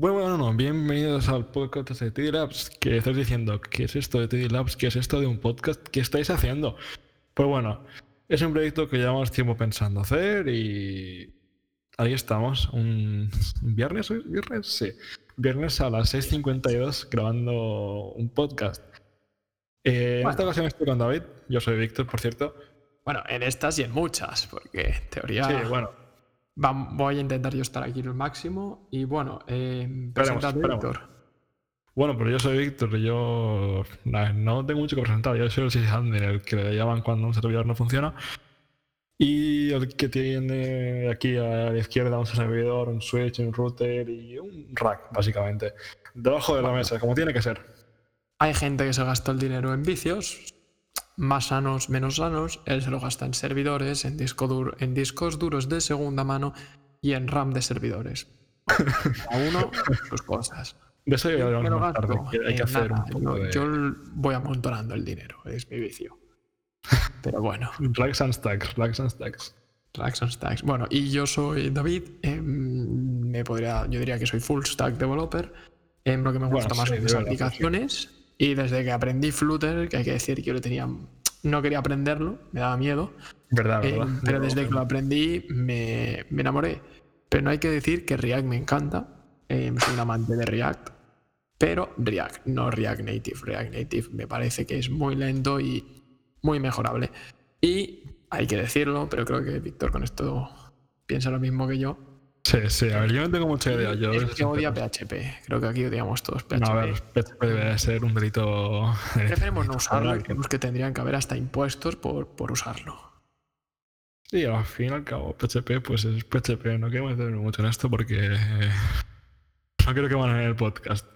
Bueno, bueno, no, bienvenidos al podcast de TD Labs. Que estáis diciendo, ¿qué es esto de TD Labs? ¿Qué es esto de un podcast? ¿Qué estáis haciendo? Pues bueno, es un proyecto que llevamos tiempo pensando hacer y ahí estamos. Un, viernes, ¿hoy? ¿Viernes? Sí. Viernes a las 6.52 grabando un podcast. Eh, En esta ocasión estoy con David. Yo soy Víctor, por cierto. Bueno, en estas y en muchas, porque en teoría Sí, bueno. Voy a intentar yo estar aquí al máximo. Y bueno, eh, esperemos. Víctor. Bueno, pero yo soy Víctor yo no tengo mucho que presentar. Yo soy el sysadmin, el que le llaman cuando un servidor no funciona. Y el que tiene aquí a la izquierda un servidor, un switch, un router y un rack, básicamente. Debajo de la mesa, como tiene que ser. Hay gente que se gasta el dinero en vicios, más sanos, menos sanos. Él se lo gasta en servidores, en, disco duro, en discos duros de segunda mano y en RAM de servidores. Cada uno sus cosas. De eso Yo me lo tarde, hay que hacer nada. un poco Yo- de Yo l- voy amontonando el dinero, es mi vicio. Pero bueno, racks and stacks, racks and stacks. Tracks and stacks. Bueno, y yo soy David. em, me podría, yo diría que soy full stack developer. em, lo que me Bueno, gusta más sí, son las sí. aplicaciones. Y desde que aprendí Flutter, que hay que decir que yo lo tenía, no quería aprenderlo, me daba miedo. ¿Verdad, verdad? pero desde que lo aprendí me, me enamoré. Pero no hay que decir que React me encanta. em, soy un amante de React. Pero React, no React Native. React Native me parece que es muy lento y muy mejorable. Y hay que decirlo, pero creo que Víctor con esto piensa lo mismo que yo. Sí, sí, a ver, yo no tengo mucha idea. Yo es que odia PHP. Creo que aquí odiamos todos PHP. No, a ver, PHP debe ser un delito. Preferimos no usarlo y creemos que tendrían que haber hasta impuestos por, por usarlo. Sí, al fin y al cabo, PHP, pues es PHP. No quiero meterme mucho en esto porque eh, no quiero que van en el podcast.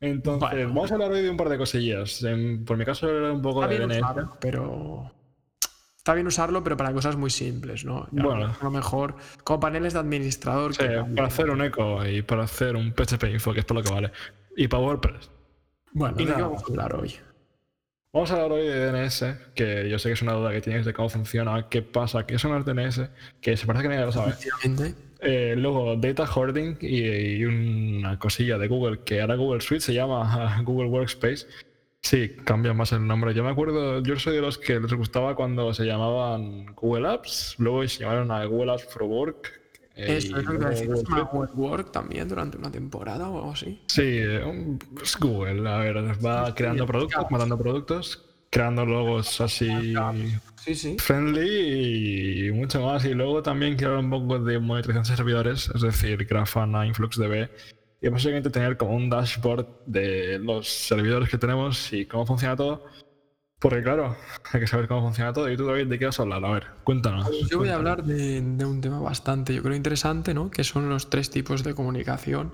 Entonces, vamos a hablar hoy de un par de cosillas. En- por mi caso, hablar un poco de DNS. pero. Está bien usarlo, pero para cosas muy simples, ¿no? Y a lo Bueno. mejor- A lo mejor como paneles de administrador. Sí, que para hacer un eco y para hacer un PHP info, que es por lo que vale. Y para WordPress. Bueno, y ¿de qué vamos a hablar hoy? Vamos a hablar hoy de DNS, que yo sé que es una duda que tienes de cómo funciona, qué pasa, qué son los DNS, que se parece que nadie lo sabe. Eh, luego, data hoarding y, y una cosilla de Google, que ahora Google Suite se llama Google Workspace. Sí, cambia más el nombre. Yo me acuerdo, yo soy de los que les gustaba cuando se llamaban Google Apps, luego se llamaron a Google Apps for Work. eh, Eso es lo que. Google ¿Se llama Suite. Web Work también durante una temporada o algo así? Sí, es Google, a ver, va creando productos, matando productos, creando logos así Sí, sí. friendly y mucho más. Y luego también hablar un poco de monitorización de servidores, es decir, Grafana, InfluxDB. Y básicamente tener como un dashboard de los servidores que tenemos y cómo funciona todo. Porque claro, hay que saber cómo funciona todo. Y tú, David, ¿de qué vas a hablar? A ver, cuéntanos. Yo voy a cuéntanos. hablar de, de un tema bastante, yo creo, interesante, ¿no? Que son los tres tipos de comunicación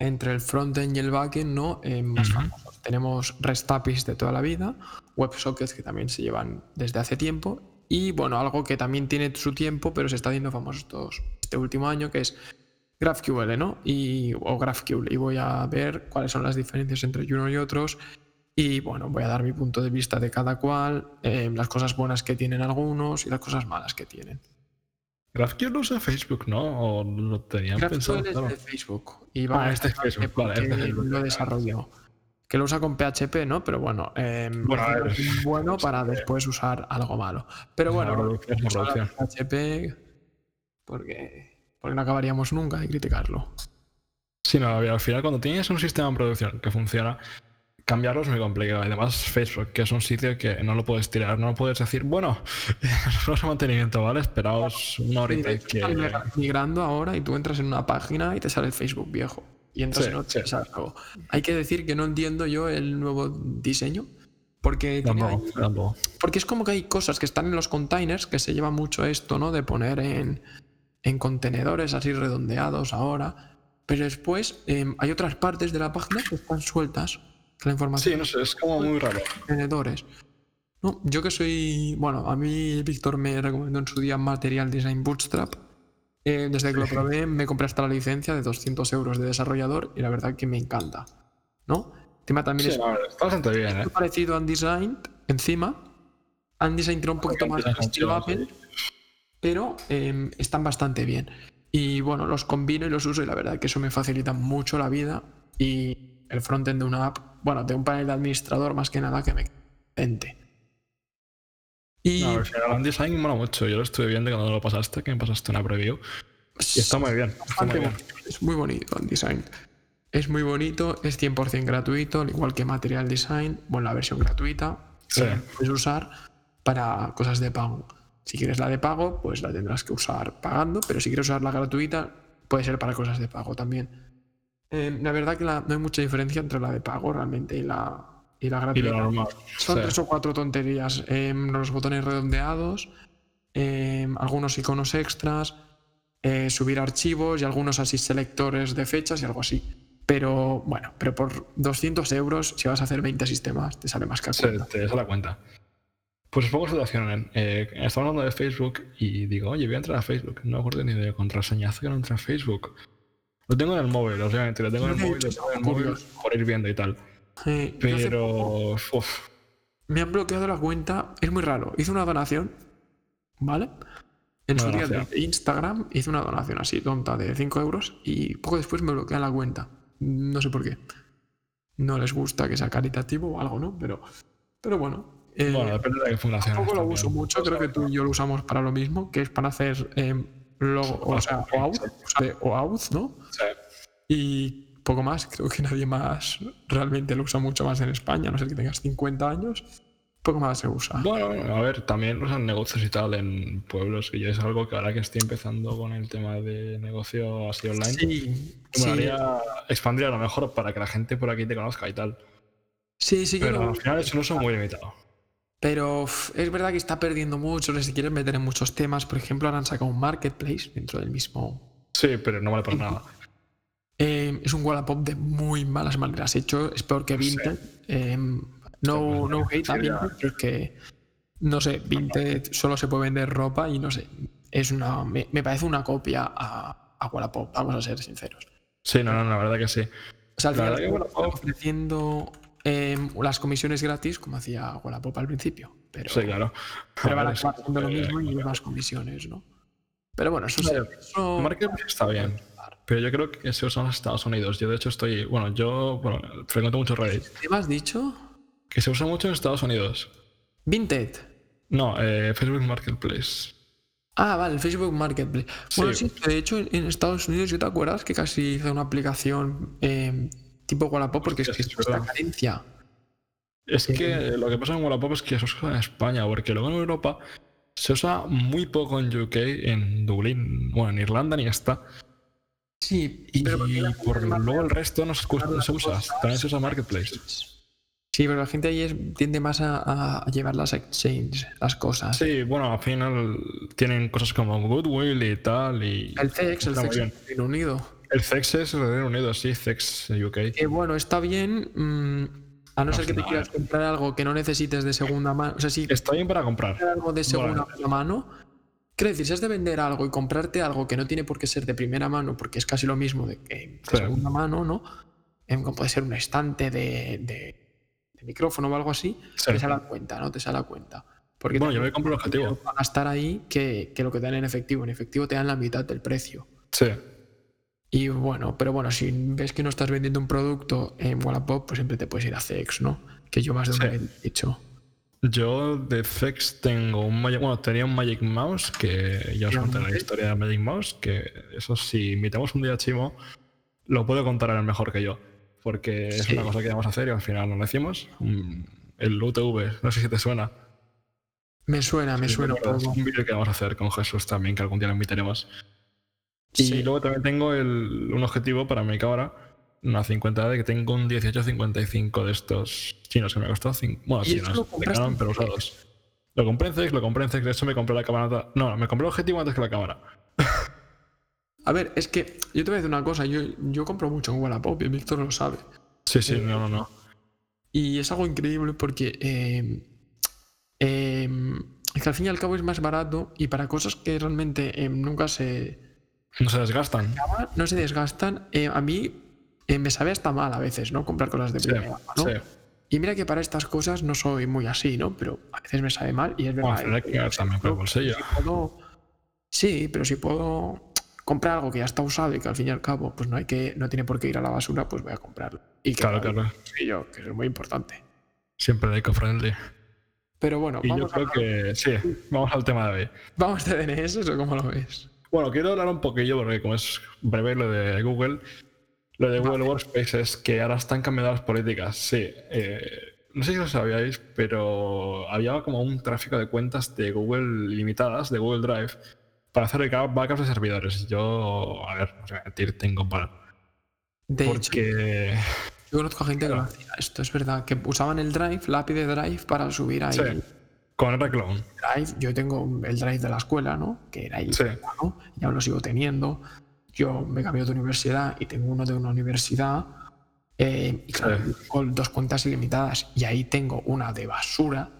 entre el frontend y el backend, ¿no? Eh, más Ujú. famosos. Tenemos REST APIs de toda la vida, WebSockets que también se llevan desde hace tiempo, y bueno, algo que también tiene su tiempo, pero se está haciendo famoso estos- este último año, que es GraphQL, ¿no? Y, o GraphQL. Y voy a ver cuáles son las diferencias entre uno y otros. Y bueno, voy a dar mi punto de vista de cada cual, eh, las cosas buenas que tienen algunos y las cosas malas que tienen. GraphQL usa Facebook, ¿no? ¿O lo tenían pensado? GraphQL es Claro. de Facebook. Y va Ah, a este es Facebook, vale, este es porque Facebook. Lo desarrolló. Que lo usa con PHP, ¿no? Pero bueno, eh, Bueno, es bueno para después usar algo malo. Pero Es bueno, es PHP porque, porque no acabaríamos nunca de criticarlo. Sí, no, al final cuando tienes un sistema en producción que funciona, cambiarlo es muy complicado. Además, Facebook, que es un sitio que no lo puedes tirar, no puedes decir, bueno, no es mantenimiento, ¿vale? Esperaos una horita que... migrando ahora y tú entras en una página y te sale Facebook viejo. Y entras Sí, en otro sí. y sale nuevo. Hay que decir que no entiendo yo el nuevo diseño. Porque, Tampoco, tampoco. porque es como que hay cosas que están en los containers, que se lleva mucho esto, ¿no? De poner en, en contenedores así redondeados ahora. Pero después em, hay otras partes de la página que están sueltas. que La información Sí, no sé, es como muy raro. contenedores. No, yo que soy. Bueno, a mí Víctor me recomendó en su día Material Design Bootstrap. Eh, desde que lo probé, me compré hasta la licencia de 200 euros de desarrollador y la verdad que me encanta. ¿No? Encima también Sí, es no, está bastante bien, ¿eh? muy parecido a Undesign encima. Undesign tiene un poquito más Undesign estilo Apple, pero eh, están bastante bien. Y bueno, los combino y los uso y la verdad que eso me facilita mucho la vida y el frontend de una app, bueno, de un panel de administrador más que nada que me ente. Y no, el Design mola mucho. Yo lo estuve viendo cuando lo pasaste, que me pasaste una preview. Y está muy bien. Está muy bien. Es muy bonito el design. Es muy bonito, es 100% gratuito, al igual que Material Design, bueno, la versión gratuita. Sí. puedes usar para cosas de pago. Si quieres la de pago, pues la tendrás que usar pagando, pero si quieres usar la gratuita, puede ser para cosas de pago también. Eh, la verdad que no hay mucha diferencia entre la de pago realmente y la, y la gratuita. Son tres o cuatro tonterías. Em, los botones redondeados, em, algunos iconos extras, eh, subir archivos y algunos así selectores de fechas y algo así. Pero bueno, pero por 200 euros, si vas a hacer 20 sistemas, te sale más caro. Sí, te sale la cuenta. Pues poco situación. Eh, estamos hablando de Facebook y digo, oye, voy a entrar a Facebook. No me acuerdo ni de contraseña. Hace que no entra a Facebook. Lo tengo en el móvil, obviamente. Lo tengo en el móvil, lo tengo en el móvil por ir viendo y tal. Pero. Me han bloqueado la cuenta. Es muy raro. Hice una donación, ¿vale? En su día de Instagram hice una donación así, tonta, de 5 euros. Y poco después me bloquean la cuenta. No sé por qué. No les gusta que sea caritativo o algo, ¿no? Pero, pero bueno, eh, bueno, depende de qué fundación. Tampoco lo uso mucho, creo que tú y yo lo usamos para lo mismo, que es para hacer eh, logo, o, sea, o out, o out, ¿no? Sí. Y poco más, creo que nadie más realmente lo usa mucho más en España, no sé que tengas 50 años, poco más se usa. Bueno, a ver, también lo usan negocios y tal en pueblos, que ya es algo que ahora que estoy empezando con el tema de negocio así online, sí, sí. expandir a lo mejor para que la gente por aquí te conozca y tal. Sí, sí, Pero al final es un uso muy limitado. Pero es verdad que está perdiendo mucho, si quieren meter en muchos temas. Por ejemplo, ahora han sacado un marketplace dentro del mismo. Sí, pero no vale para nada. Eh, es un Wallapop de muy malas maneras hecho. Es peor que Vinted. Eh, no, no hate a Vinted, pero es que. No sé, Vinted solo se puede vender ropa y no sé. Es una. Me, parece una copia a, a, Wallapop, vamos a ser sinceros. Sí, no, no, la verdad que sí. O sea, al final ofreciendo Em, las comisiones gratis, como hacía Wallapop al principio. Pero, sí, claro. Pero van a acabar haciendo lo mismo y más comisiones, ¿no? Pero bueno, eso, eso... Marketplace está bien. Pero yo creo que se usa en Estados Unidos. Yo, de hecho, estoy. Bueno, yo bueno, frecuento mucho Reddit. ¿Qué me has dicho? Que se usa mucho en Estados Unidos. ¿Vinted? No, eh, Facebook Marketplace. Ah, vale, Facebook Marketplace. Bueno, sí, de hecho, en Estados Unidos, ¿yo te acuerdas que casi hice una aplicación eh, tipo Wallapop porque es que es la carencia. Es que lo que pasa en Wallapop es que se usa en España, porque luego en Europa se usa muy poco en UK, en Dublín, bueno, en Irlanda ni está. Sí, y, pero por luego el resto no se, usa, también se usa Marketplace. Sí, pero la gente ahí tiende más a, llevar las exchanges, las cosas. Sí, bueno, al final tienen cosas como Goodwill y tal. Y el CEX, el CEX Reino Unido. El CEX es Reino Unido, sí, CEX UK. Que bueno, está bien. Mm, a no, ser que te quieras comprar algo que no necesites de segunda mano. O sea, si está bien para comprar. Algo de segunda mano. Quiero decir, si has de vender algo y comprarte algo que no tiene por qué ser de primera mano, porque es casi lo mismo de que de segunda mano, ¿no? Como puede ser un estante de, de, micrófono o algo así, te sale a cuenta, ¿no? Te sale a cuenta. Porque bueno, yo me compro el objetivo. A estar ahí que, que lo que te dan en efectivo. En efectivo te dan la mitad del precio. Sí. Y bueno, pero bueno, si ves que no estás vendiendo un producto en Wallapop, pues siempre te puedes ir a CX, ¿no? Que yo más de una vez he dicho. Yo de CX tengo un Magic, bueno, tenía un Magic Mouse, que ya os conté la historia del Magic Mouse, que eso si invitamos un día a Chimo, lo puede contar él mejor que yo, porque es una cosa que vamos a hacer y al final no lo decimos. El UTV, no sé si te suena. Me suena, me suena un Un vídeo que vamos a hacer con Jesús también, que algún día lo invitaremos. Y luego también tengo el, un objetivo para mi cámara, una 50 de que tengo un 1855 de estos chinos que me costó. Bueno, chinos, de Canon, pero usados. Lo compré en CEX, lo compré en CEX, de hecho me compré la cámara. No, me compré el objetivo antes que la cámara. A ver, es que yo te voy a decir una cosa, yo, yo compro mucho en Wallapop y Víctor lo sabe. Sí, sí, no, no, no. Y es algo increíble porque eh, eh, que al fin y al cabo es más barato y para cosas que realmente eh, nunca se no se desgastan. No se desgastan. Eh, a mí eh, me sabe hasta mal a veces, ¿no? Comprar cosas de primera ¿no? Y mira que para estas cosas no soy muy así, ¿no? Pero a veces me sabe mal y es verdad. Bueno, que también por bolsillo. sí, pero si puedo comprar algo que ya está usado y que al fin y al cabo pues no hay que no tiene por qué ir a la basura, pues voy a comprarlo. Y que Claro, no- claro. y yo, que es muy importante. Siempre eco-friendly. Pero bueno, Y yo vamos, a creo hablar- que sí, vamos al tema de hoy. vamos de DNS o cómo lo ves. Bueno, quiero hablar un poquillo, porque como es breve lo de Google, lo de Google Workspace es que ahora están cambiando las políticas. Sí, eh, no sé si lo sabíais, pero había como un tráfico de cuentas de Google limitadas, de Google Drive, para hacer backups de servidores. Yo, a ver, no sé mentir, tengo para. De hecho, Porque. yo conozco a gente que lo hacía. Esto es verdad, que usaban el Drive, la API de Drive para subir ahí. Sí, con Reclone. Drive, yo tengo el Drive de la escuela, ¿no? Que era ahí, Sí. ¿no? Y aún lo sigo teniendo. Yo me cambié de universidad y tengo uno de una universidad. eh, y claro, Sí. con dos cuentas ilimitadas. Y ahí tengo una de basura,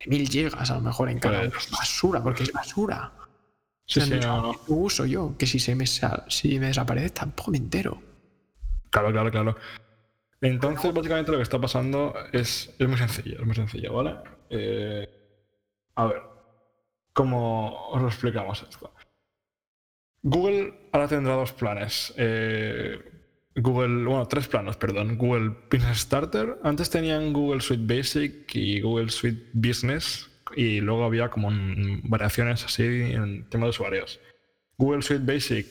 de mil gigas a lo mejor en cada Pues-. Basura, porque es basura. Sí, O sea, sí, no, no. no uso yo, que si se me, si me desaparece tampoco me entero. Claro, claro, claro. Entonces, básicamente lo que está pasando es, es muy sencillo, es muy sencillo, ¿vale? Eh, a ver, ¿cómo os lo explicamos esto? Google ahora tendrá dos planes. Eh, Google, bueno, tres planos, perdón. Google Business Starter. Antes tenían Google Suite Basic y Google Suite Business. Y luego había como variaciones así en tema de usuarios. Google Suite Basic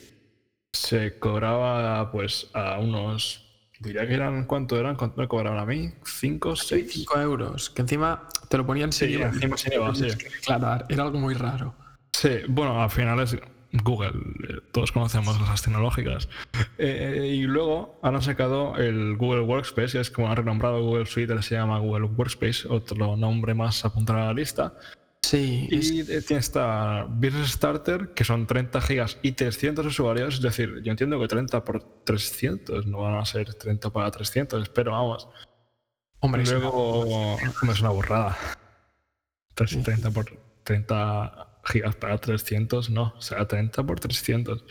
se cobraba pues a unos. Diría que eran. ¿Cuánto eran? ¿Cuánto me cobraban a mí? ¿Cinco? ¿Seis? 5 euros, que encima te lo ponían sin Sí, IVA. encima sin IVA, sí. Claro, era algo muy raro. Sí, bueno, al final es Google, eh, todos conocemos las tecnológicas. Eh, y luego han sacado el Google Workspace, es como han renombrado Google Suite, ahora se llama Google Workspace, otro nombre más a apuntar a la lista. Sí, Y eh, tiene esta Business Starter, que son 30 gigas y 300 usuarios. Es decir, yo entiendo que 30 por 300 no van a ser 30 para 300, pero vamos. Hombre, es una- Luego, es una burrada. Tres- 30 por 30 gigas para 300, no, será 30 por 300.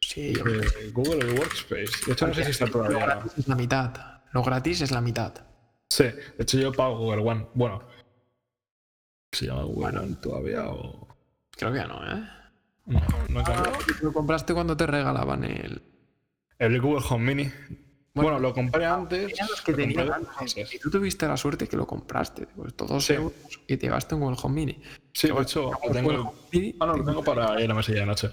sí, yo- Eh, Google Workspace. De hecho, no sé si está Lo todavía. gratis es la mitad. Lo gratis es la mitad. Sí, de hecho, yo pago Google One. Bueno, ¿se llama Google One todavía o.? Creo que ya no, ¿eh? No, no he cambiado. Lo compraste cuando te regalaban el. El Google Home Mini. Bueno, lo compré antes. Que lo antes. Y tú tuviste la suerte que lo compraste. Pues todos Sí. euros y te llevaste un Google Home Mini. Sí, de hecho, lo tengo. Mini, Ah, no, lo tengo para ir a la mesilla de noche.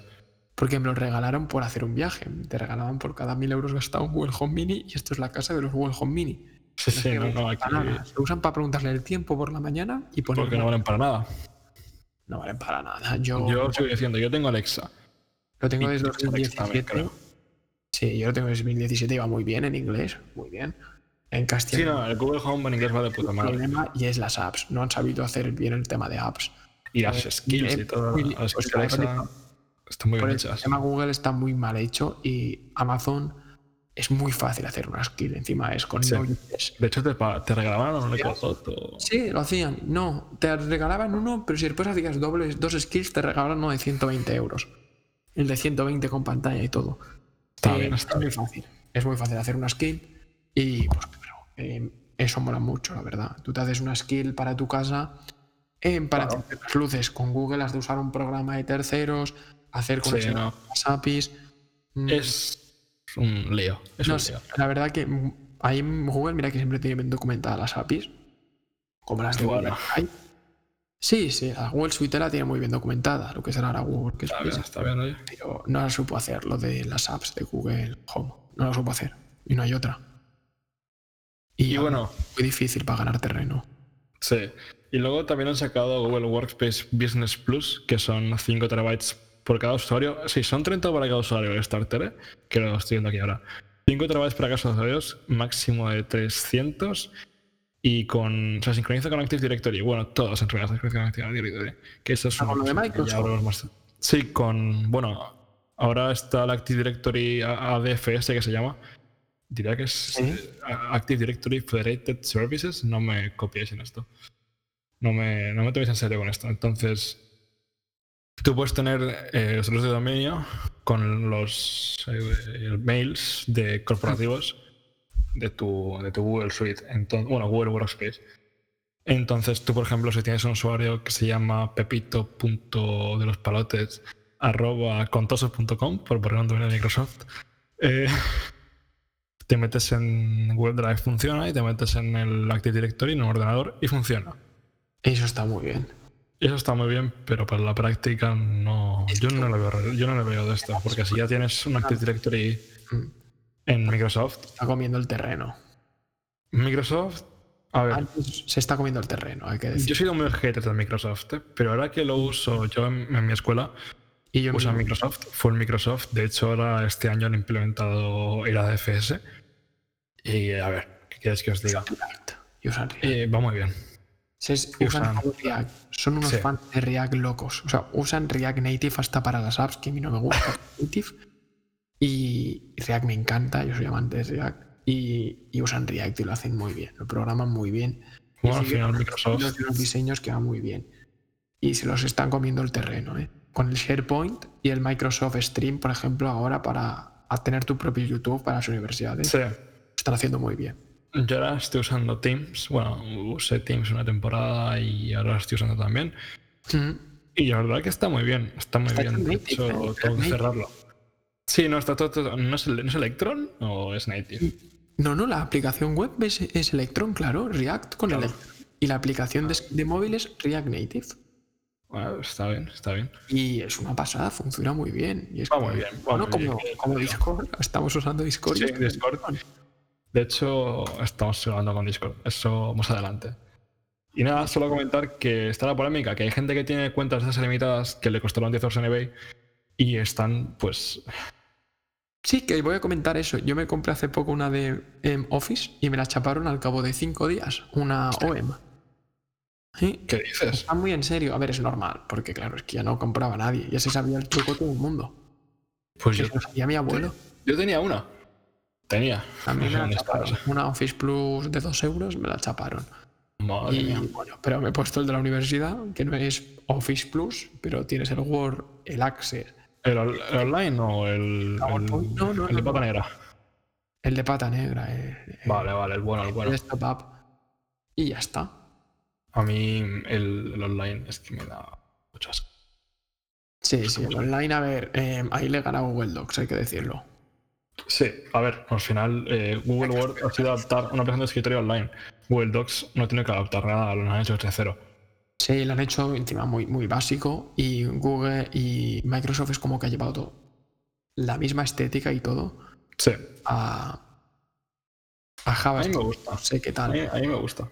Porque me lo regalaron por hacer un viaje. Te regalaban por cada mil euros gastado un Google Home Mini y esto es la casa de los Google Home Mini. Sí, sí, no, no, aquí. Se usan para preguntarle el tiempo por la mañana y poner. Porque no valen para nada. no valen para nada. Yo, Yo sigo diciendo, yo tengo Alexa. lo tengo desde Alexa también, 2017. Sí, yo lo tengo desde 2017. Iba muy bien en inglés. Muy bien. En Sí, castellano. no, el Google Home en inglés va de puta el madre. problema y es las apps. No han sabido hacer bien el tema de apps. Y las skills y eh, todo. Las pues skills Alexa están muy bien el hechas. tema Google está muy mal hecho y Amazon es muy fácil hacer una skill. Encima es con Sí. De hecho, te, regalaban un Ecodot o... Sí, lo hacían. No, te regalaban uno, pero si después hacías dobles, dos skills, te regalaban uno de 120 euros. El de 120 con pantalla y todo. Está Eh, bien, está es muy fácil. Es muy fácil hacer una skill y pues claro, eh, eso mola mucho, la verdad. Tú te haces una skill para tu casa, eh, para Claro. las luces. Con Google has de usar un programa de terceros, hacer Sí, conexión no. a las APIs. Mm, Es un lío. Es no un lío. la verdad que ahí en Google, mira que siempre tiene bien documentadas las APIs, como las de Bueno. Google. Sí, sí, la Google Suite la tiene muy bien documentada, lo que será ahora Google, que es Está bien, está bien, oye. pero no la supo hacer lo de las apps de Google Home. No lo supo hacer. Y no hay otra. Y bueno, Muy difícil para ganar terreno. sí. Y luego también han sacado Google Workspace Business Plus, que son 5 terabytes por cada usuario. Sí, son 30 para cada usuario el starter, ¿eh? que lo estoy viendo aquí ahora. 5 terabytes para cada usuario, máximo de 300. Y con. Se sincroniza con Active Directory. Bueno, todo se sincroniza con Active Directory. Que eso es Ah, una con lo de Microsoft. más. Sí, con. Bueno, ahora está el Active Directory ADFS que se llama. Diría que es Sí. eh, Active Directory Federated Services. No me copiéis en esto. No me, no me toméis en serio con esto. Entonces, tú puedes tener eh, los de dominio con los eh, mails de corporativos de tu, de tu Google Suite. Entonces, bueno, Google Workspace. Entonces, tú, por ejemplo, si tienes un usuario que se llama pepito punto de los palotes arroba contosos.com, por poner un dominio de Microsoft. Eh, te metes en Google Drive, funciona, y te metes en el Active Directory, en un ordenador, y funciona. Eso está muy bien. Eso está muy bien, pero para la práctica no. Yo no le veo, yo no le veo de esto, porque si ya tienes un Active Directory Mm. En Microsoft, Está comiendo el terreno. Microsoft. A ver, Antes se está comiendo el terreno, hay que decir. yo he sido muy hater de Microsoft, ¿eh? pero ahora que lo uso yo en, en mi escuela, y yo mismo- Microsoft, fue Microsoft. De hecho, ahora este año han implementado el ADFS. Y a ver, ¿qué quieres que os diga? Usan React. Eh, va muy bien. Se es- y usan usan- React. Son unos Sí. fans de React locos. O sea, usan React Native hasta para las apps, que a mí no me gusta Native. Y React me encanta, yo soy amante de React. Y, y usan React y lo hacen muy bien. Lo programan muy bien. Bueno, al final Microsoft. unos diseños que van muy bien. Y se los están comiendo el terreno, ¿eh? Con el SharePoint y el Microsoft Stream, por ejemplo, ahora para tener tu propio YouTube para las universidades. Sí. Lo están haciendo muy bien. Yo ahora estoy usando Teams. Bueno, usé Teams una temporada y ahora lo estoy usando también. Mm. Y la verdad que está muy bien. Está muy Está bien. De hecho, ¿eh? tengo que cerrarlo. Sí, no, está todo. todo- ¿no, es, ¿No es Electron o es Native? No, no, la aplicación web es, es Electron, claro, React con Claro. Electron. Y la aplicación de, de móviles React Native. Bueno, está bien, está bien. Y es una pasada, funciona muy bien. Y es Va como- muy bien, bueno, como, bien. como Discord, estamos usando Discord. Sí, es- Discord. De hecho, estamos hablando con Discord. Eso más adelante. Y nada, solo comentar que está la polémica, que hay gente que tiene cuentas de esas limitadas que le costaron 10 euros en eBay y están, pues, Sí, que voy a comentar eso. Yo me compré hace poco una de em, Office y me la chaparon al cabo de cinco días, una OEM. Sí, ¿qué dices? está muy en serio. A ver, es normal, porque claro, es que ya no compraba nadie. Ya se sabía el truco todo el mundo. Pues yo, se lo sabía mi abuelo. yo tenía una. Tenía. A mí No sé me la chaparon. Una Office Plus de 2 euros me la chaparon. Madre Y mía. bueno, pero me he puesto el de la universidad, que no es Office Plus, pero tienes el Word, el Access, ¿El, on- el online o el, el, No, no, el de pata negra? el de pata negra, eh, eh, Vale, vale, el bueno, el el bueno. desktop app. Y ya está. A mí el, el online es que me da mucho asco. Sí, sí, el online, a ver, eh, ahí le gana Google Docs, hay que decirlo. Sí, a ver, al final eh, Google Word ha sido adaptar una aplicación de escritorio online. Google Docs no tiene que adaptar nada, lo han hecho desde cero. Sí, lo han hecho encima muy, muy básico y Google y Microsoft es como que ha llevado todo. La misma estética y todo Sí, a, a a JavaScript. mí me gusta. No sé qué A tal. mí, a mí me gusta.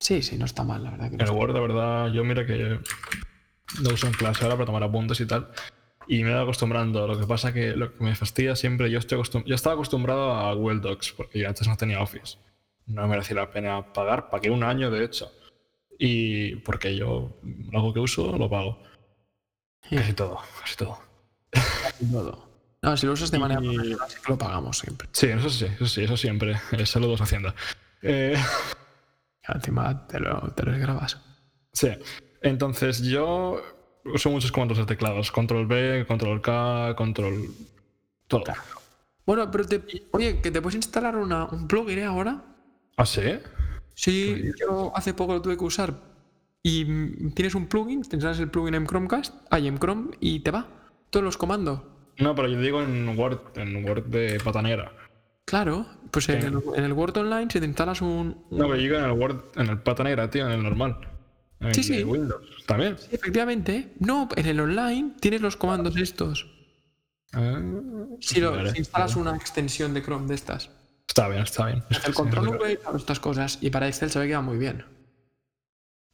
Sí, sí, no está mal, la verdad. Que no El Word, de verdad, yo mira que lo uso en clase ahora para tomar apuntes y tal. Y me he ido acostumbrando. Lo que pasa que lo que me fastidia siempre, yo, estoy acostum- yo estaba acostumbrado a Google Docs, porque yo antes no tenía Office. No me merecía la pena pagar, pagué un año de hecho. Y porque yo algo que uso lo pago. Casi todo, casi todo. todo. No, si lo usas de manera Y- profesional, sí que lo pagamos siempre. Sí, eso sí, eso sí, eso siempre. Eh, saludos Hacienda. Eh, encima te lo, te lo grabas. sí, entonces yo uso muchos comandos de teclados. Control B, control K, control... Todo. Bueno, pero te, oye, que te puedes instalar una, un plugin ¿eh, ahora. ¿Ah, sí? Sí, yo hace poco lo tuve que usar. Y tienes un plugin, te instalas el plugin en Chromecast, hay en Chrome y te va. Todos los comandos. No, pero yo digo en Word, en Word de pata negra. Claro, pues en el, en el Word Online si te instalas un. un- No, pero yo digo en el Word, en el pata negra, tío, en el normal. En Sí, el sí. Windows. También. Sí, efectivamente. No, en el online tienes los comandos estos. Ah, Si, lo, vale. si instalas una extensión de Chrome de estas. Está bien, está bien. Es El control V y estas cosas. Y para Excel se ve que va muy bien.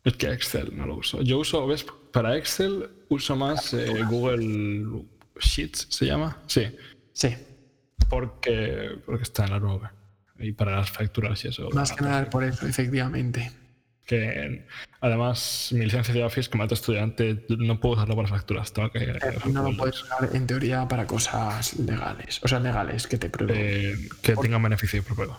es que Excel no lo uso. Yo uso, ¿ves? Para Excel uso más eh, Google Sheets, ¿se llama? Sí. Sí. Porque, porque está en la nube. Y para las facturas y eso. Más que nada por eso, efectivamente. Que además mi licencia de Office como alto estudiante no puedo usarlo para las facturas. Tengo que Eh, No lo puedes usar en teoría para cosas legales. O sea, legales que te prohíben. eh, que tengan beneficio propio.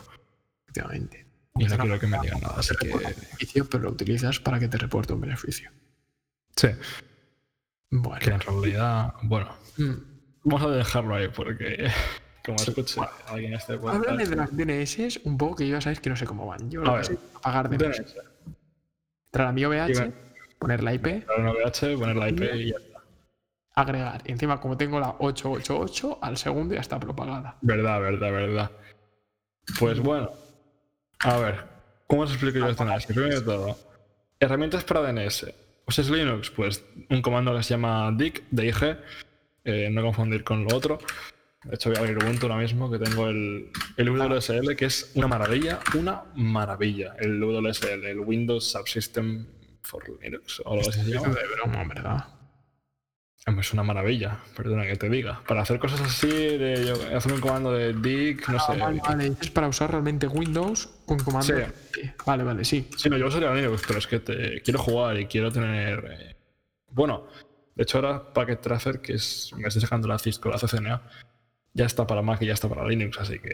efectivamente. Y no quiero que me digan nada, así que Beneficio, pero lo utilizas para que te reporte un beneficio. sí, Bueno. que en realidad, bueno, Mm. vamos a dejarlo ahí porque como escuche bueno. alguien este Háblame podcast, de las DNS un poco que yo ya sabéis que no sé cómo van. Yo lo que sé pagar DNS. DNS, Entrar a mi OVH, poner la IP, entrar en VH, poner la IP y ya está. agregar. Y encima, como tengo la 888, al segundo ya está propagada. Verdad, verdad, verdad. Pues bueno, a ver, ¿cómo os explico yo esto en DNS? Primero de todo, herramientas para DNS. ¿Pues es Linux? Pues un comando que se llama dig, dig, eh, no confundir con lo otro. De hecho, voy a abrir Ubuntu ahora mismo, que tengo el, el WSL, que es una maravilla, una maravilla. El WSL, el Windows Subsystem for Linux, o algo así de broma, ¿verdad? Es una maravilla, perdona que te diga. Para hacer cosas así, de yo, hacer un comando de dig, no Ah, sé. vale, vale. Es para usar realmente Windows con comando. Sí. Vale, vale, sí. Sí, no, yo usaría Linux, pero es que te, quiero jugar y quiero tener. eh, Bueno, de hecho, ahora Packet Tracer, que es. Me estoy sacando la Cisco, la CCNA, ya está para Mac y ya está para Linux, así que.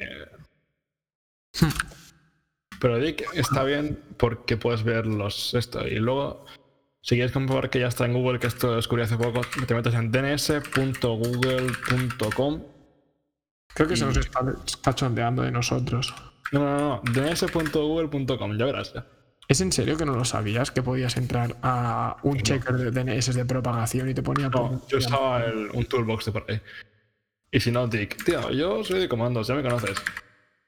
Pero Dick está bien porque puedes ver los esto. Y luego, si quieres comprobar que ya está en Google, que esto descubrí hace poco, te metes en dns.google.com. Creo que se nos está cachondeando de nosotros. No, no, no, dns.google.com, ya verás. ya. ¿Es en serio que no lo sabías? Que podías entrar a un checker de DNS de propagación y te ponía No, yo usaba el- un toolbox de por ahí. Y si no, Dick, tío, yo soy de comandos, ya me conoces.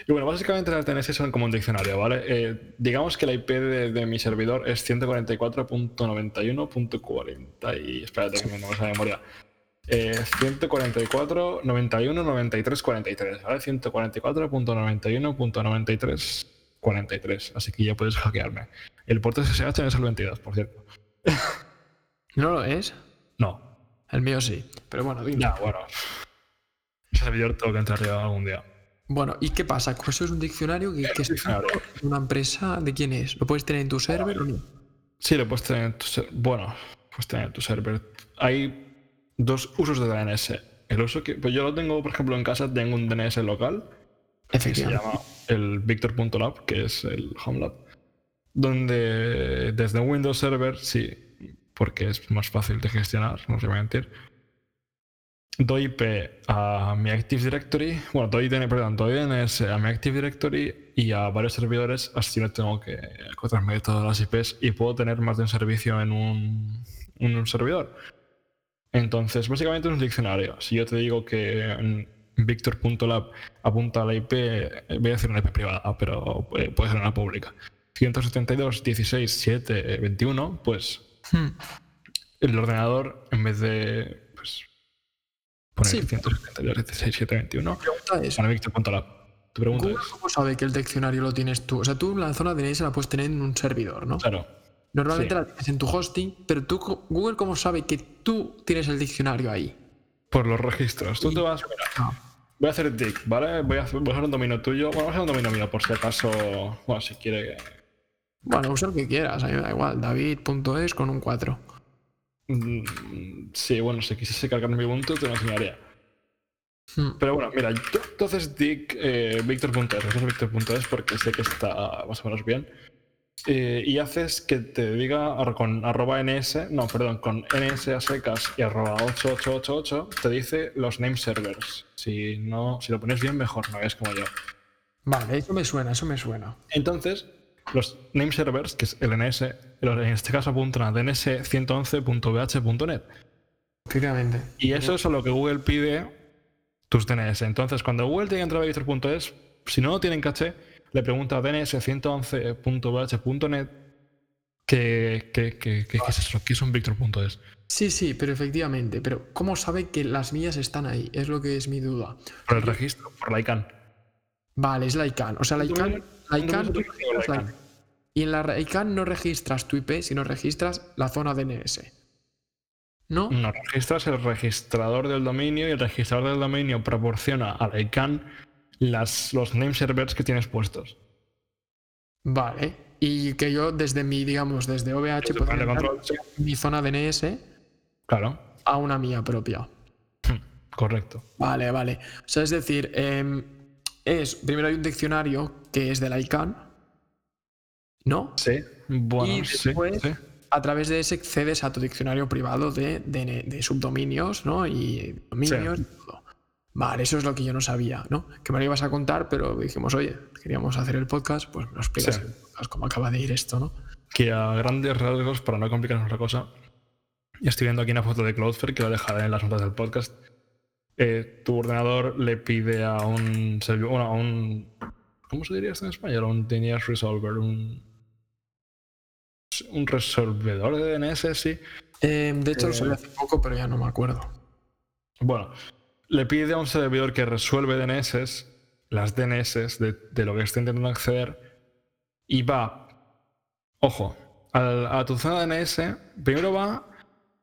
Y bueno, básicamente las DNS son como un diccionario, ¿vale? Eh, digamos que la IP de, de mi servidor es 144.91.40 y espérate que me no de memoria. Eh, 144, 91, 93, 43, ¿vale? 144.91.93, 43. Así que ya puedes hackearme. El puerto SSH es el 22, por cierto. ¿No lo es? No, El mío sí. Pero bueno, dime. Ya, bueno. Ese servidor tengo que entrar yo algún día. Bueno, ¿y qué pasa? Pues eso es un diccionario que, que es diccionario. una empresa. ¿De quién es? ¿Lo puedes tener en tu server o no? Sí, lo puedes tener en tu server. Bueno, puedes tener en tu server. Hay dos usos de DNS. El uso que. Pues yo lo tengo, por ejemplo, en casa, tengo un DNS local que se llama el Victor.lab, que es el Homelab. Donde desde Windows Server, sí, porque es más fácil de gestionar, no os voy a mentir. Doy IP a mi Active Directory, bueno, doy, DN perdón, doy DNS a mi Active Directory y a varios servidores, así no tengo que transmitir todas las IPs y puedo tener más de un servicio en un, en un servidor. Entonces, básicamente es un diccionario. Si yo te digo que Victor.lab apunta a la IP, voy a decir una IP privada, pero eh, puede ser una pública. 172, 16, 7, 21, pues Hmm. el ordenador, en vez de poner Sí. 172, 16, 7, 21, pregunta es, pone Victor.lab. Tu pregunta ¿Google es, cómo sabe que el diccionario lo tienes tú? O sea, tú la zona DNS la puedes tener en un servidor, ¿no? claro, Normalmente sí. la tienes en tu hosting, pero tú, Google cómo sabe que tú tienes el diccionario ahí? por los registros. Tú te vas, mira, voy a hacer dick, ¿vale? Voy a, voy a usar un dominio tuyo, bueno, voy a usar un dominio mío, por si acaso, bueno, si quiere Bueno, usa lo que quieras, a mí me da igual. David.es con un 4. Mm, Sí, bueno, si quisiese cargar mi Ubuntu te lo enseñaría. Hmm. Pero bueno, mira, yo entonces dic eh, Victor.es, uso Victor.es porque sé que está más o menos bien. Eh, y haces que te diga con arroba ns, no, perdón, con ns a secas y arroba 8888 te dice los name servers. Si no, si lo pones bien, mejor, no es como yo. Vale, eso me suena, eso me suena. Entonces, los name servers, que es el ns, en este caso apuntan a dns111.vh.net. Efectivamente. Y eso es a lo que Google pide tus DNS. Entonces, cuando Google tiene que entrar a Victor.es, si no lo tienen caché, le pregunta a dns111.vh.net ¿qué, qué, qué, qué- qué es eso? ¿Qué es un Victor.es? Sí, sí, pero efectivamente. Pero ¿cómo sabe que las mías están ahí? Es lo que es mi duda. Por el registro, por la ICANN. Vale, es la ICANN. O sea, la ICANN, la ICANN, la ICANN. Y en la ICANN no registras tu IP, sino registras la zona DNS. ¿No? No registras el registrador del dominio y el registrador del dominio proporciona a la ICANN las, los name servers que tienes puestos. Vale. Y que yo desde mi, digamos, desde OVH Desde puedo control, sí. mi zona DNS Claro, a una mía propia. correcto. Vale, vale. O sea, es decir, em, es primero hay un diccionario que es de la ICANN, ¿no? Sí, bueno, y después, sí. a través de ese accedes a tu diccionario privado de, de- de subdominios, ¿no? Y dominios y todo. Vale, eso es lo que yo no sabía, ¿no? Que me lo ibas a contar, pero dijimos, oye, queríamos hacer el podcast, pues me lo explicas Sí. en el podcast cómo acaba de ir esto, ¿no? Que a grandes rasgos, para no complicarnos la cosa, y estoy viendo aquí una foto de Cloudflare que lo dejaré en las notas del podcast. Eh, tu ordenador le pide a un servidor, bueno, a un. ¿Cómo se diría esto en español? Un DNS resolver, un. Un resolvedor de DNS, sí. Eh, de hecho, lo Eh, sabía hace poco, pero ya no me acuerdo. Bueno, le pide a un servidor que resuelve DNS, las DNS de, de lo que está intentando acceder, y va, ojo, al- a tu zona DNS, primero va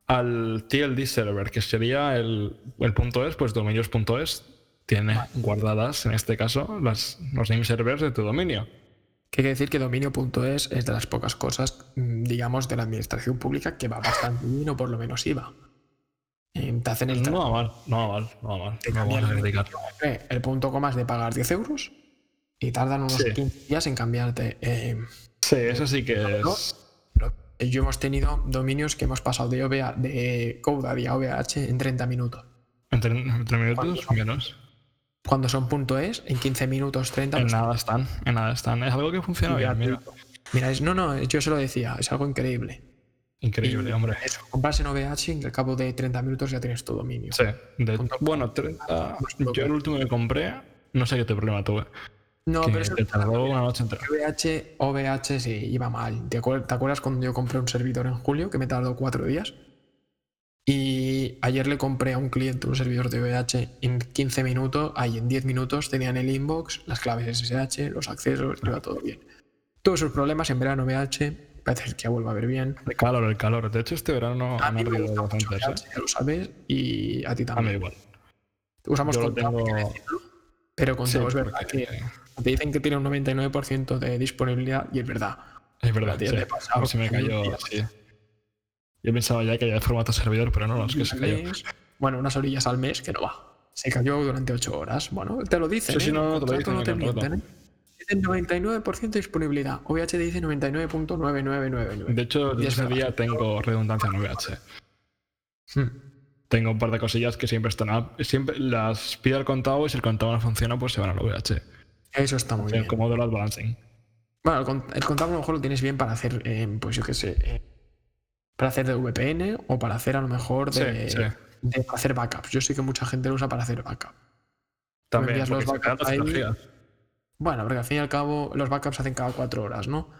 al TLD server, que sería el, el punto .es, pues dominios.es, tiene guardadas, en este caso, las, los name servers de tu dominio. Que hay que decir que dominio.es es de las pocas cosas, mm, digamos, de la administración pública que va bastante bien, o por lo menos iba. Eh, te hacen el, No va mal, no va mal, no va mal. te No cambian vamos a el, eh, punto coma es de pagar 10 euros y tardan unos Sí. 15 días en cambiarte. eh, Sí, eso sí que ¿no? es... pero yo hemos tenido dominios que hemos pasado de, OVA, de GoDaddy a OVH en 30 minutos. Entre, entre minutos, menos. Cuando son punto .es, en 15 minutos 30 En los nada están, en nada están. Es algo que funciona bien, mira. Mira, es, no, no, yo se lo decía, es algo increíble. Increíble, Y hombre. Eso, compras en OVH y al cabo de 30 minutos ya tienes tu dominio. Sí, de- bueno, 30, Más yo el último que compré, no sé qué te problema tuve. No, que pero eso te tardó una noche entera. OVH, OVH sí, iba mal. ¿Te acuer- te acuerdas cuando yo compré un servidor en julio que me tardó cuatro días? Y ayer le compré a un cliente un servidor de OVH en 15 minutos, ahí en 10 minutos tenían el inbox, las claves SSH, los accesos, iba todo bien. Todos esos problemas en verano OVH, parece que ya vuelve a ver bien. El calor, el calor. De hecho, este verano A han mí me gusta mucho ¿eh? ya lo sabes, y a ti A mí también. igual. Usamos Yo tengo- decirlo, pero con Sí, es verdad porque- que te dicen que tiene un 99% de disponibilidad y es verdad. Es verdad, Tío, sí. te se me cayó, sí. Yo pensaba ya que había formato servidor, pero no, no, es que se cayó. mes, bueno, unas orillas al mes que no va. Se cayó durante 8 horas. Bueno, te lo dicen. Sí, ¿eh? no, El te lo dicen no te mienten, ¿eh? Dicen 99% de disponibilidad. OVH dice 99.9999. De hecho, desde es ese día tengo redundancia en VH. Hmm. Tengo un par de cosillas que siempre están up. Siempre las pido al contado y si el contado no funciona, pues se van al VH. Eso está muy bien. Como de balancing. Bueno, el, con- el contable a lo mejor lo tienes bien para hacer, eh, pues yo qué sé, eh, para hacer de VPN o para hacer a lo mejor de, Sí, sí. de hacer backups. Yo sé que mucha gente lo usa para hacer backup. También, los backups ahí. 200 gigas. Bueno, porque al fin y al cabo los backups se hacen cada cuatro horas, ¿no?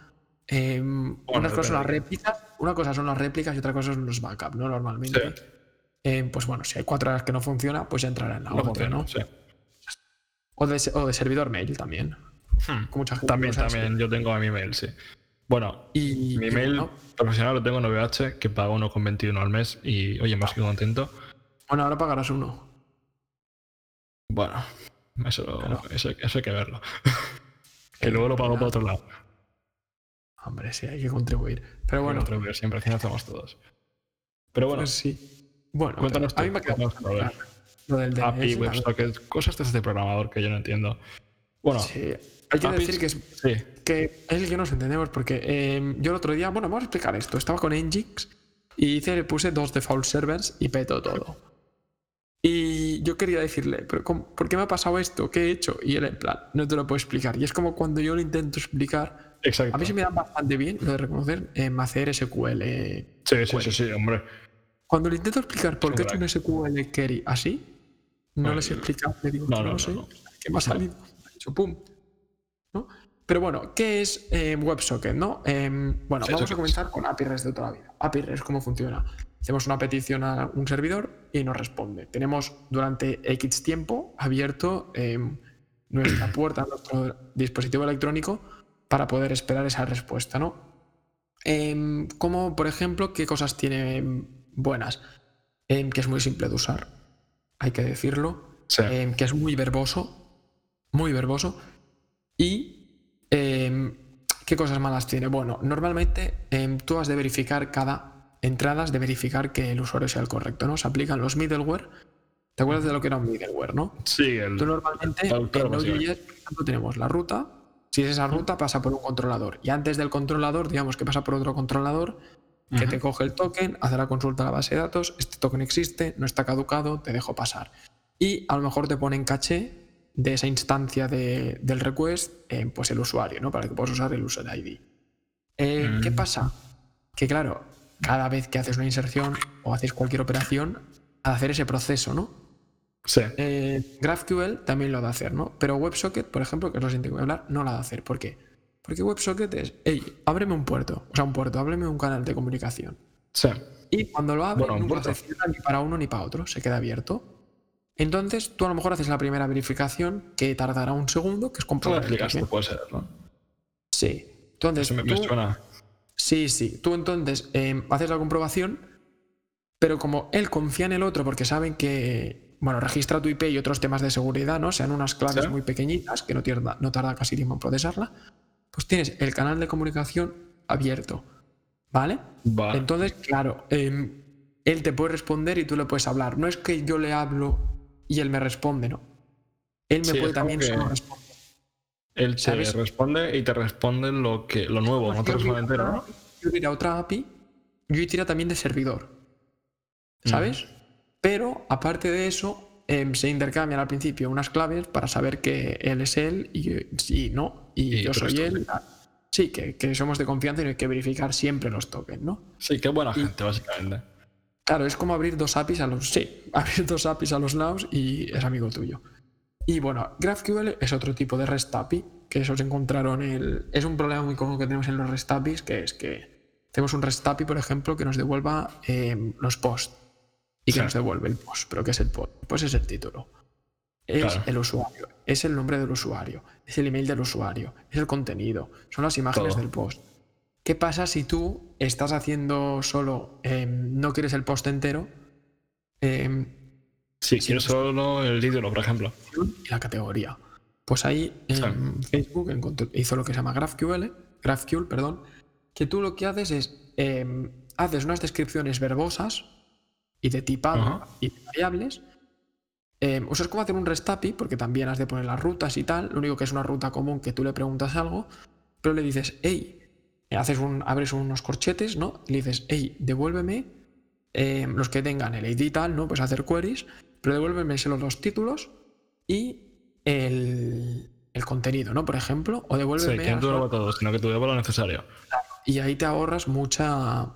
Eh, unas cosas son las depende. réplicas, una cosa son las réplicas y otra cosa son los backups, ¿no? Normalmente. Sí. Eh, pues bueno, si hay cuatro horas que no funciona, pues ya entrará en la No otra, funciona, ¿no? sí. O de, se- o de servidor mail también. Hmm. mucha gente También, también, yo tengo mi mail, sí. Bueno, Y, mi y mail bueno, profesional lo tengo en VH, que pago 1,21 al mes y, oye, más que contento. bueno, ahora pagarás uno. Bueno, eso, Claro. eso, eso hay que verlo. que luego lo pago por otro lado. Hombre, sí, hay que contribuir. Pero bueno, siempre, al final hacemos todos. Pero bueno, pues sí. Bueno, cuéntanos pero a tú, mí me ha quedado tú, lo del DNS. API. WebSocket, cosas de este programador que yo no entiendo. Bueno, Sí, hay que APIs, decir que es sí, que es el que nos entendemos, porque eh, yo el otro día, bueno, vamos a explicar esto. Estaba con Nginx y hice, le puse dos default servers y petó todo. Y yo quería decirle, ¿pero cómo- ¿por qué me ha pasado esto? ¿Qué he hecho? Y él, en plan, no te lo puedo explicar. Y es como cuando yo lo intento explicar. exacto. A mí se me da bastante bien lo de reconocer en hacer SQL. Sí, sí, sí, sí, hombre. Cuando le intento explicar por qué he hecho un SQL query así, no Ay, les he explicado. Le digo, no, no, no, no, sé. no. ¿Qué me ha salido? Ha dicho, pum. ¿No? Pero bueno, ¿qué es eh, WebSocket? ¿no? Em, bueno, Sí, vamos a comenzar con API REST de toda la vida. API REST, ¿cómo funciona? Hacemos una petición a un servidor y nos responde. Tenemos durante X tiempo abierto em, nuestra puerta, nuestro dispositivo electrónico para poder esperar esa respuesta, ¿no? Em, como, por ejemplo, ¿qué cosas tiene buenas? Que es muy simple de usar, hay que decirlo. Sí. Que es muy verboso, muy verboso. Y em, ¿qué cosas malas tiene? Bueno, normalmente em, tú has de verificar cada entrada, has de verificar que el usuario sea el correcto, ¿no? Se aplican los middleware. ¿Te acuerdas de lo que era un middleware, no? Sí, el, Tú normalmente en Traductor, Node.js, básicamente. por ejemplo, tenemos la ruta. Si es esa ruta, pasa por un controlador. Y antes del controlador, digamos que pasa por otro controlador que te coge el token, hace la consulta a la base de datos, este token existe, no está caducado, te dejo pasar. Y a lo mejor te pone en caché de esa instancia de- del request, eh, pues el usuario, ¿no? Para que puedas usar el user ID. Eh, ¿Qué Mm. pasa? Que claro, cada vez que haces una inserción o haces cualquier operación, a hacer ese proceso, ¿no? Sí. Eh, GraphQL también lo ha de hacer, ¿no? Pero WebSocket, por ejemplo, que es lo siguiente que voy a hablar, no lo ha de hacer. ¿Por qué? Porque WebSocket es, hey, ábreme un puerto, o sea, un puerto, ábreme un canal de comunicación. Sí. Y cuando lo abre, Bueno, un nunca se cierra ni para uno ni para otro, se queda abierto. Entonces, tú a lo mejor haces la primera verificación que tardará un segundo, que es Tú comprobar. token. puede ser, ¿no? Sí. Entonces, Eso me, me tú- suena. Sí, sí. Tú entonces eh, haces la comprobación, pero como él confía en el otro porque saben que, bueno, registra tu IP y otros temas de seguridad, ¿no? Sean unas claves Sí. muy pequeñitas que no tarda, no tarda casi tiempo en procesarla, pues tienes el canal de comunicación abierto, ¿vale? Vale. Entonces, claro, eh, él te puede responder y tú le puedes hablar. No es que yo le hablo y él me responde, ¿no. Él me Sí, puede también que- solo responder. Él te ¿sabes? responde y te responde lo que lo nuevo, no te responde entero, ¿no? Yo tira otra API, yo tira también de servidor. ¿Sabes? Pero aparte de eso, em, se intercambian al principio unas claves para saber que él es él y, yo- y no, y, Y yo soy él. Sí, que, que somos de confianza y hay que verificar siempre los tokens, ¿no? Sí, qué buena gente, básicamente. Claro, es como abrir dos APIs a los. Sí, abrir dos APIs a los lados y es amigo tuyo. Y bueno, GraphQL es otro tipo de REST API, que eso se encontraron el. Es un problema muy común que tenemos en los REST APIs, que es que tenemos un REST API, por ejemplo, que nos devuelva eh, los posts y que nos devuelve el post. ¿Pero qué es el post? Pues es el título. Es Claro. el usuario, es el nombre del usuario, es el email del usuario, es el contenido, son las imágenes Todo. del post. ¿Qué pasa si tú estás haciendo solo, em, no quieres el post entero em, Sí, Sí, quiero solo el título, por ejemplo. y la categoría? Pues ahí em, Facebook encontró- hizo lo que se llama GraphQL, GraphQL, perdón, que tú lo que haces es em, haces unas descripciones verbosas y de tipado y de variables. O sea, es como hacer un REST API, porque también has de poner las rutas y tal. Lo único que es una ruta común que tú le preguntas algo, pero le dices, hey, haces un, abres unos corchetes, ¿no? Y le dices, hey, devuélveme em, los que tengan el ID y tal, ¿no? Pues hacer queries, pero devuélveme solo los títulos y el, el contenido, ¿no? Por ejemplo, o Sí, devuélveme que no te lo todo, sino que te lo necesario. y ahí te ahorras mucha,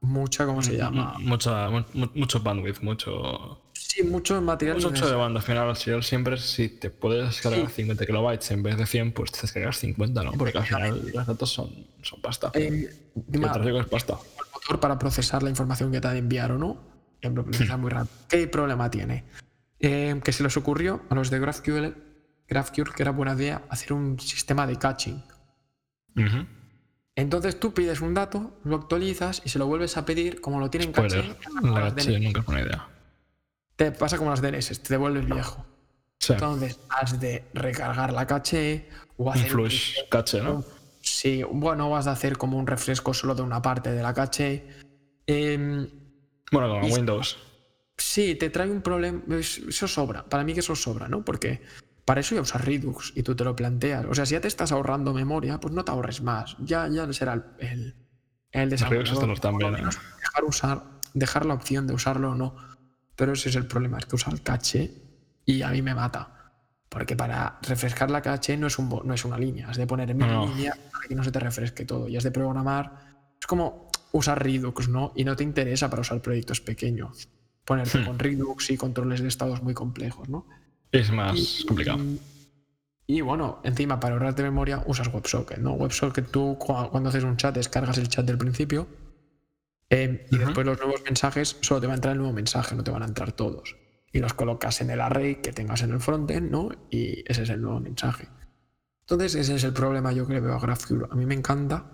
mucha, ¿cómo se llama? Mucha, mu- mu- mucho bandwidth, mucho. Sí, mucho material. Mucho de banda. Al final, al final siempre si te puedes descargar 50 kilobytes en vez de 100, pues te descargas 50, ¿no? Porque al final los datos son, son pasta. Eh, Y el tráfico es pasta. el motor para procesar la información que te ha de enviar o no, procesa muy rápido. ¿Qué problema tiene? Eh, que se les ocurrió a los de GraphQL, GraphQL que era buena idea hacer un sistema de caching. Entonces tú pides un dato, lo actualizas y se lo vuelves a pedir, como lo tienen caché, Spoiler. La sí, DNS. nunca es buena idea. Te pasa como las DNS, te devuelve el viejo. Sí. Entonces has de recargar la caché o Un hacer flush cache, ¿no? Sí, bueno, vas a hacer como un refresco solo de una parte de la caché. Em, Bueno, como y- Windows. sí, te trae un problema. es- Eso sobra. Para mí que eso sobra, ¿no? Porque para eso ya usas Redux y tú te lo planteas. O sea, si ya te estás ahorrando memoria, pues no te ahorres más. Ya, ya será el, el, Redux estos no lo bien, ¿eh? Dejar, usar, dejar la opción de usarlo o no. Pero ese es el problema, es que usa el caché y a mí me mata. Porque para refrescar la caché no es, un, no es una línea, has de poner en No. línea para que no se te refresque todo. Y has de programar. Es como usar Redux, ¿no? Y no te interesa para usar proyectos pequeños. Ponerte Hmm. con Redux y controles de estados muy complejos, ¿no? Es más Y- complicado. Y, y bueno, encima para ahorrarte memoria usas WebSocket, ¿no? WebSocket tú cua- cuando haces un chat descargas el chat del principio eh, y después los nuevos mensajes solo te va a entrar el nuevo mensaje, no te van a entrar todos. Y los colocas en el array que tengas en el frontend, ¿no? Y ese es el nuevo mensaje. Entonces ese es el problema yo creo que veo a GraphQL. A mí me encanta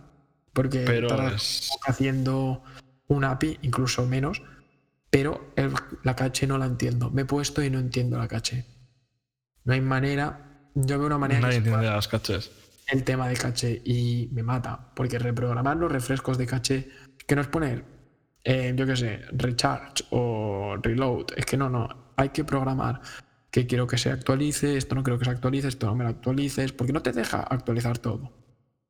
porque Pero es. haciendo un API, incluso menos, pero el- la caché no la entiendo. Me he puesto y no entiendo la caché. No hay manera. Yo veo una manera Nadie entiende las caches. el tema de caché y me mata, porque reprogramar los refrescos de caché, que no es poner, eh, yo qué sé, recharge o reload, es que no, no, hay que programar que quiero que se actualice, esto no quiero que se actualice, esto no me lo actualices, porque no te deja actualizar todo,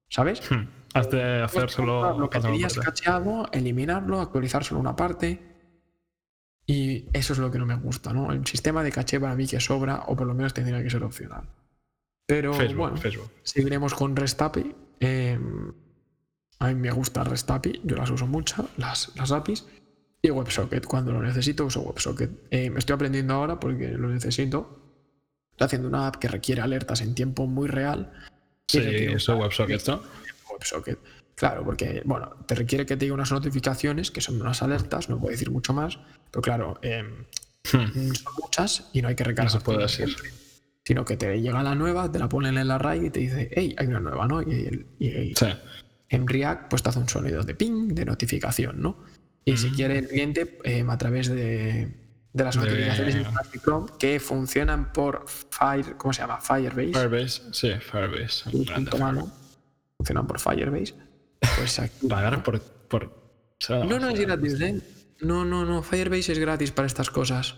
¿sabes? Hmm. Has de hacer solo. lo que tenías cacheado, eliminarlo, actualizar solo una parte. Y eso es lo que no me gusta, ¿no? El sistema de caché para mí que sobra, o por lo menos tendría que ser opcional. Pero Facebook, bueno, Facebook. seguiremos con REST API. eh, A mí me gusta REST API, yo las uso mucho, las, las APIs. Y WebSocket, cuando lo necesito uso WebSocket. Eh, me estoy aprendiendo ahora porque lo necesito. Estoy haciendo una app que requiere alertas en tiempo muy real. Sí, eso usar WebSockets, ¿no? WebSocket. Claro, porque, bueno, te requiere que te diga unas notificaciones, que son unas alertas, no puedo decir mucho más, pero claro, Hmm, son muchas y no hay que No recargar. se puede decir. Sino que te llega la nueva, te la ponen en la RAID y te dice, hey, hay una nueva, ¿no? Y, el- y- Sí. En React pues te hace un sonido de ping, de notificación, ¿no? Y si quiere el cliente, em, a través de, de las notificaciones de Chrome que funcionan por Fire, ¿cómo se llama? Firebase. Firebase, sí, Firebase. y Grande malo, funcionan por Firebase. Pues aquí. Pagar por. por No, no es gratis, ¿eh? No, no, no. Firebase es gratis para estas cosas.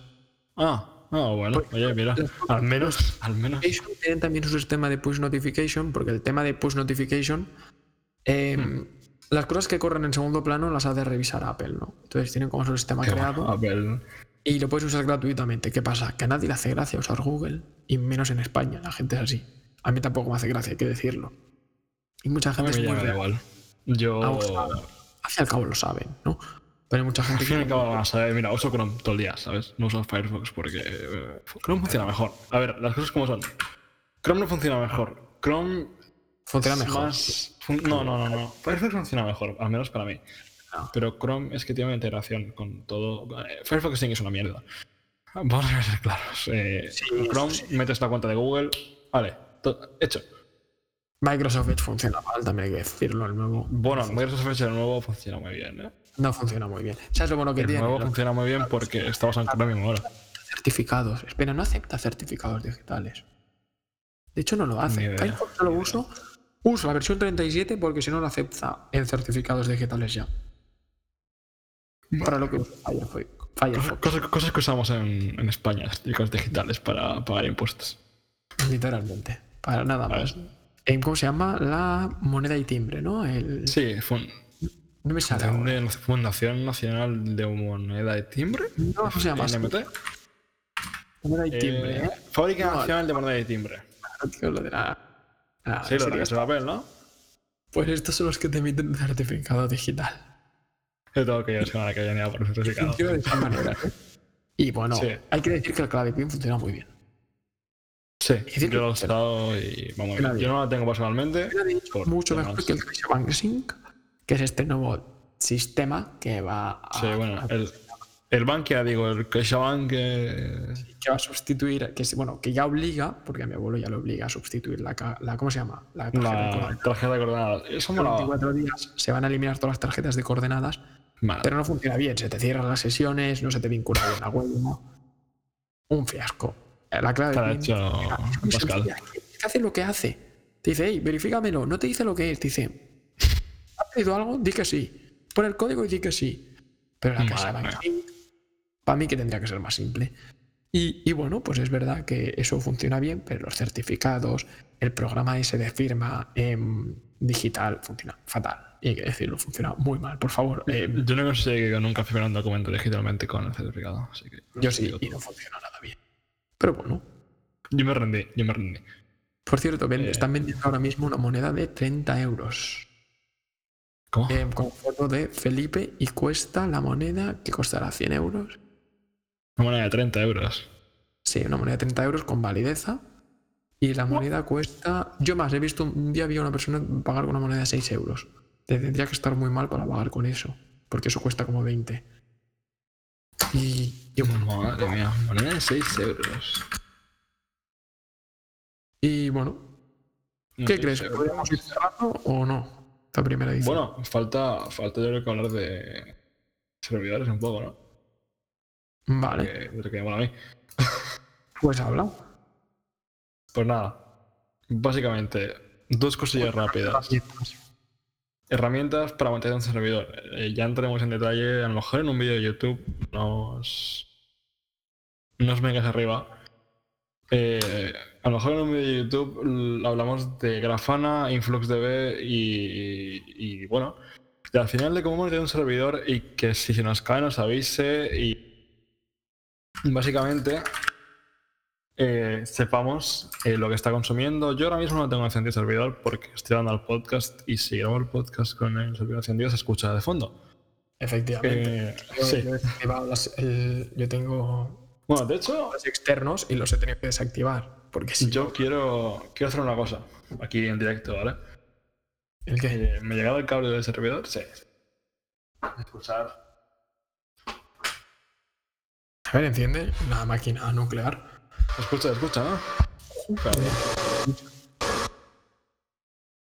Ah, ah, bueno, oye, mira, al menos, al menos. Tienen también su sistema de push notification, porque el tema de push notification, eh, Hmm. las cosas que corren en segundo plano las ha de revisar Apple, ¿no? Entonces tienen como su sistema Qué creado bueno, Apple. y lo puedes usar gratuitamente. ¿Qué pasa? Que a nadie le hace gracia usar Google, y menos en España, la gente es así. A mí tampoco me hace gracia, hay que decirlo. Y mucha A gente mí es me muy da igual. Yo. Al fin y al cabo lo saben, ¿no? Pero hay mucha Al gente fin y al cabo, vamos a ver, mira, uso Chrome todo el día, ¿sabes? No uso Firefox porque eh, Chrome funciona mejor. A ver, las cosas como son. Chrome no funciona mejor. Chrome Funciona mejor. más- No, no, no, no. Firefox funciona mejor, al menos para mí. No. Pero Chrome es que tiene una integración con todo. Eh, Firefox sí que es una mierda. Vamos a ser claros. Eh, Sí, Chrome, eso metes la cuenta de Google. Vale, hecho. Microsoft Edge funciona mal, también hay que decirlo. El nuevo Bueno, Microsoft Edge el nuevo funciona muy bien. ¿eh? no funciona muy bien. ¿Sabes lo bueno que El tiene? nuevo Los funciona muy bien porque estamos en Chromium ahora. certificados. Espera, no acepta certificados digitales. De hecho, no lo hace. Firefox solo uso. Uso la versión 37 porque si no lo acepta en certificados digitales ya. Para lo que Cosas, cosas que usamos en, en España, certificados digitales para pagar impuestos. literalmente. Para nada más. En, ¿Cómo se llama? La moneda y timbre, ¿no? El, Sí, fun- no me sale ahora. Fundación, Nacional de Moneda de Timbre. No, no se llama. NMT. Moneda y timbre, Eh, ¿eh? Fábrica No, Nacional de Moneda de Timbre. Claro, tío, lo de la. Ah, Sí, lo de de papel, ¿no? Pues estos son los que te emiten certificado digital. Yo tengo que ir la semana que viene a por el certificado. Funciona de esa manera. ¿eh? Y bueno, Sí. hay que decir que el Clave PIN funciona muy bien. Sí, yo lo he estado y vamos bien. Yo no la tengo personalmente. Por mucho mejor que el CaixaBank Sync, que es este nuevo sistema que va a, Sí, bueno, el, el Bankia, digo, el CaixaBank. eh, que va a sustituir, que bueno, que ya obliga, porque a mi abuelo ya lo obliga a sustituir la, la ¿cómo se llama? La tarjeta de la coordenadas. tarjeta de coordenadas. Eso En me 24 días se van a eliminar todas las tarjetas de coordenadas, pero no funciona bien. Se te cierran las sesiones, no se te vincula bien la web. ¿no? Un fiasco. La clave Está hecho Pascal. que hace lo que hace. Te dice, hey, verifícamelo. No te dice lo que es. Te dice, ¿has pedido algo? Di que sí. Pon el código y di que sí. Pero la casa. Para mí que tendría que ser más simple. Y, y bueno, pues es verdad que eso funciona bien, pero los certificados, el programa ese de firma em, digital funciona fatal. Y hay que decirlo, funciona muy mal. Por favor, em, Yo no conseguí nunca firmar un documento digitalmente con el certificado. Así que yo sí, y todo. no funciona nada bien. Pero bueno, Yo me rendí, yo me rendí. por cierto, ven- Eh. están vendiendo ahora mismo una moneda de 30 euros. ¿Cómo? em, con foto de Felipe y cuesta la moneda que costará 100 euros. Una moneda de 30 euros. Sí, una moneda de 30 euros con valideza. Y la moneda cuesta. Yo más, he visto un día había una persona pagar con una moneda de 6 euros. Te tendría que estar muy mal para pagar con eso. Porque eso cuesta como 20. Y, y bueno, Madre mía, moneda de 6 euros. y bueno, No, ¿qué crees? euros. ¿Podríamos ir cerrando o no? Esta primera edición. Bueno, falta, falta yo creo que hablar de servidores un poco, ¿no? Vale, Que- de lo que me mola a mí. pues habla. Pues nada, básicamente, dos cosillas rápidas. Herramientas para mantener un servidor. Eh, ya entraremos en detalle, a lo mejor en un vídeo de YouTube, nos, nos vengas arriba. Eh, a lo mejor en un vídeo de YouTube hablamos de Grafana, InfluxDB y, y, bueno, y al final de cómo mantener un servidor y que si se nos cae nos avise y básicamente eh, sepamos eh, lo que está consumiendo. Yo ahora mismo no tengo encendido el servidor porque estoy dando al podcast y si grabo el podcast con el servidor encendido se escucha de fondo. Efectivamente. Eh, Yo, sí. yo he desactivado las- el- yo tengo Bueno, de hecho, los externos y los he tenido que desactivar. Porque si yo quiero, quiero hacer una cosa aquí en directo, ¿vale? ¿El qué? ¿Me ha llegado el cable del servidor? Sí. Escuchar. A ver, enciende la máquina nuclear. Escucha, escucha, ¿no? Claro.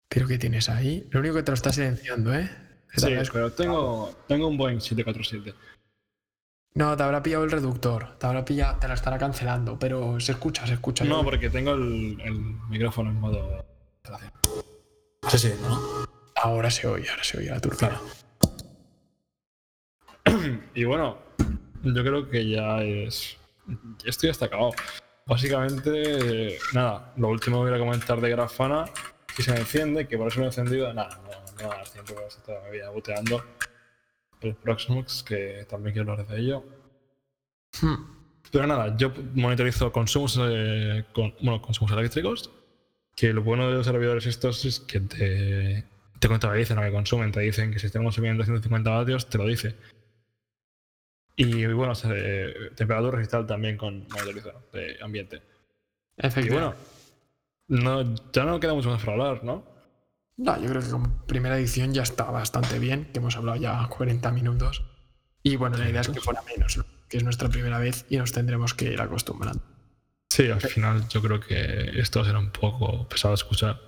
Pero ¿qué tienes ahí? Lo único que te lo está silenciando, ¿eh? Sí, escu- pero tengo, tengo un Boeing 747. No, te habrá pillado el reductor. Te habrá pillado, te lo estará cancelando. Pero se escucha, se escucha. No, Yo- porque tengo el, el micrófono en modo. Sí, sí, ¿no? Ahora se oye, ahora se oye la turbina. Y bueno, yo creo que ya es. Esto ya está acabado. Básicamente, nada, lo último que voy a comentar de Grafana, si se me enciende, que por eso lo he encendido, nada, no, no va a dar tiempo, se está todavía boteando el Proxmox, que también quiero hablar de ello. Hmm. Pero nada, yo monitorizo consumos, eh, con, bueno, consumos eléctricos, que lo bueno de los servidores estos es que te, te contabilizan lo que consumen, te dicen que si están consumiendo 150 vatios, te lo dice. Y bueno, se- temperatura registral también con monitorización de ambiente. Y Efectivamente. bueno, no, ya no queda mucho más para hablar, ¿no? No, yo creo que como primera edición ya está bastante bien, que hemos hablado ya 40 minutos. Y bueno, la idea es que fuera menos, ¿no? que es nuestra primera vez y nos tendremos que ir acostumbrando. Sí, al final yo creo que esto va a ser un poco pesado de escuchar.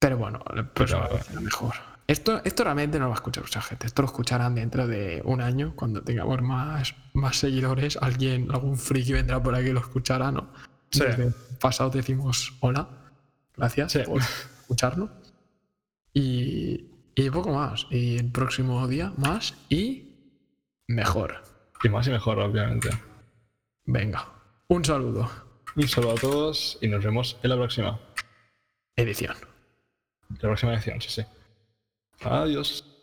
Pero bueno, la próxima Pero- vez será mejor. Esto, esto realmente no lo va a escuchar mucha gente. Esto lo escucharán dentro de un año, cuando tengamos más, más seguidores. Alguien, algún friki vendrá por aquí y lo escuchará, ¿no? Sí. Desde pasado decimos hola, gracias Sí. por escucharnos. Y, y poco más. Y el próximo día más y mejor. Y más y mejor, obviamente. Venga, un saludo. Un saludo a todos y nos vemos en la próxima. Edición. La próxima edición, sí, sí. Adiós.